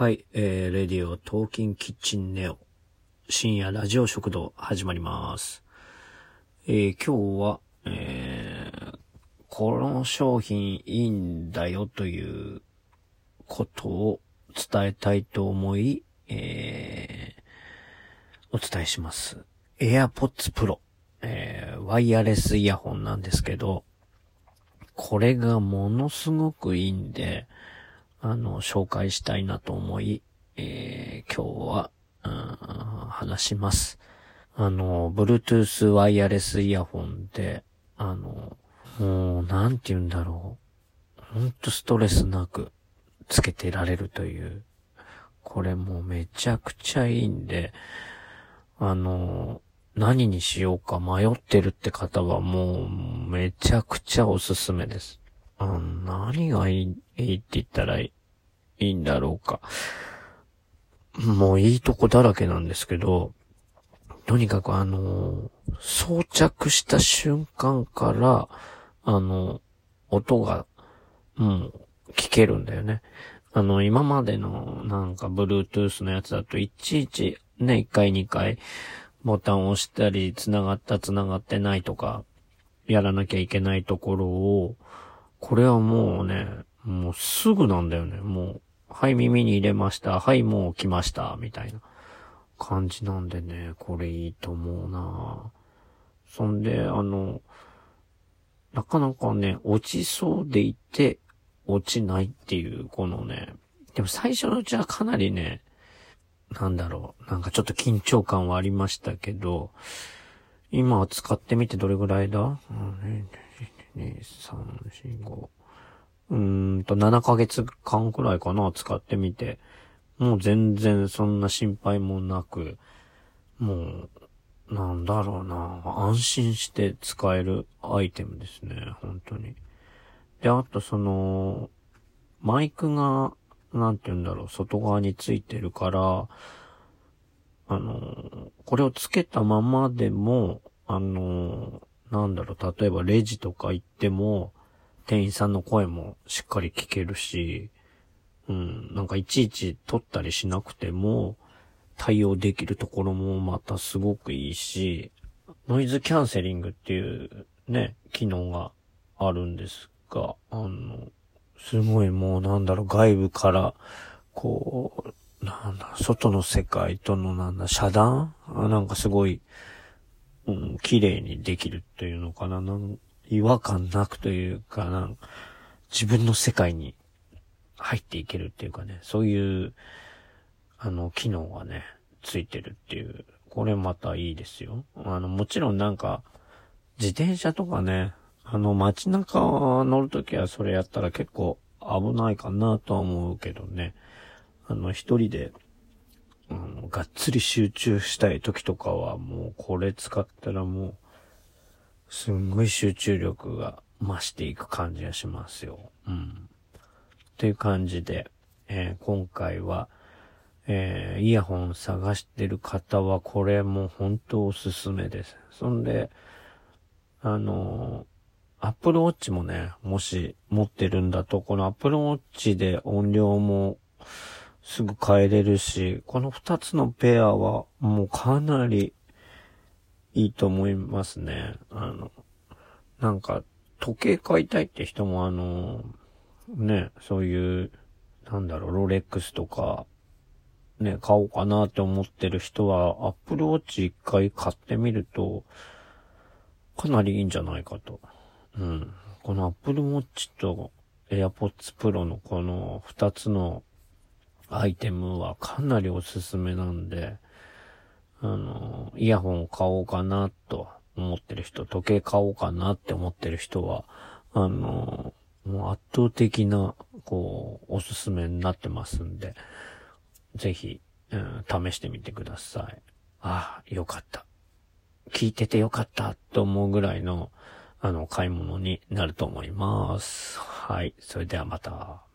はい、えー、レディオトーキンキッチンネオ深夜ラジオ食堂始まります。えー、今日は、えー、この商品いいんだよということを伝えたいと思い、えー、お伝えします。AirPods Pro、えー、ワイヤレスイヤホンなんですけど、これがものすごくいいんで、あの、紹介したいなと思い、えー、今日は、うん話します。あの、Bluetooth ワイヤレスイヤホンで、あの、もう、なんて言うんだろう。ほんとストレスなくつけてられるという。これもうめちゃくちゃいいんで、あの、何にしようか迷ってるって方はもうめちゃくちゃおすすめです。あ何がいいいいって言ったらいいんだろうか。もういいとこだらけなんですけど、とにかくあの装着した瞬間から、あの、音が、もう、聞けるんだよね。あの、今までの、なんか、Bluetooth のやつだと、いちいち、ね、1回2回、ボタンを押したり、繋がった繋がってないとか、やらなきゃいけないところを、これはもうね、もうすぐなんだよね。もう、はい、耳に入れました。はい、もう来ました。みたいな感じなんでね、これいいと思うなそんで、あの、なかなかね、落ちそうでいて、落ちないっていう、このね、でも最初のうちはかなりね、なんだろう、なんかちょっと緊張感はありましたけど、今は使ってみてどれぐらいだ ?1、2、3、4、5。うんと、7ヶ月間くらいかな、使ってみて。もう全然そんな心配もなく、もう、なんだろうな、安心して使えるアイテムですね、本当に。で、あとその、マイクが、なんて言うんだろう、外側についてるから、あの、これをつけたままでも、あの、なんだろう、例えばレジとか行っても、店員さんの声もしっかり聞けるし、うん、なんかいちいち撮ったりしなくても、対応できるところもまたすごくいいし、ノイズキャンセリングっていうね、機能があるんですが、あの、すごいもうなんだろう、外部から、こう、なんだ、外の世界とのなんだ、遮断？なんかすごい、うん、綺麗にできるっていうのかな、なん違和感なくというかなん、自分の世界に入っていけるっていうかね、そういう、あの、機能がね、ついてるっていう、これまたいいですよ。あの、もちろんなんか、自転車とかね、あの、街中乗るときはそれやったら結構危ないかなとは思うけどね。あの、一人で、あの、がっつり集中したい時とかはもうこれ使ったらもう、すんごい集中力が増していく感じがしますよ。うん。という感じで、えー今回は、えーイヤホン探してる方はこれも本当おすすめです。そんで、あのー、Apple Watch もね、もし持ってるんだと、この Apple Watch で音量もすぐ変えれるし、この二つのペアはもうかなりいいと思いますね。あの、なんか、時計買いたいって人もあの、ね、そういう、なんだろう、ロレックスとか、ね、買おうかなって思ってる人は、アップルウォッチ一回買ってみると、かなりいいんじゃないかと。うん。このアップルウォッチと AirPods Pro のこの二つのアイテムはかなりおすすめなんで、あの、イヤホンを買おうかなと思ってる人、時計買おうかなって思ってる人は、あの、もう圧倒的な、こう、おすすめになってますんで、ぜひ、うん試してみてください。ああ、よかった。聞いててよかったと思うぐらいの、あの、買い物になると思います。はい。それではまた。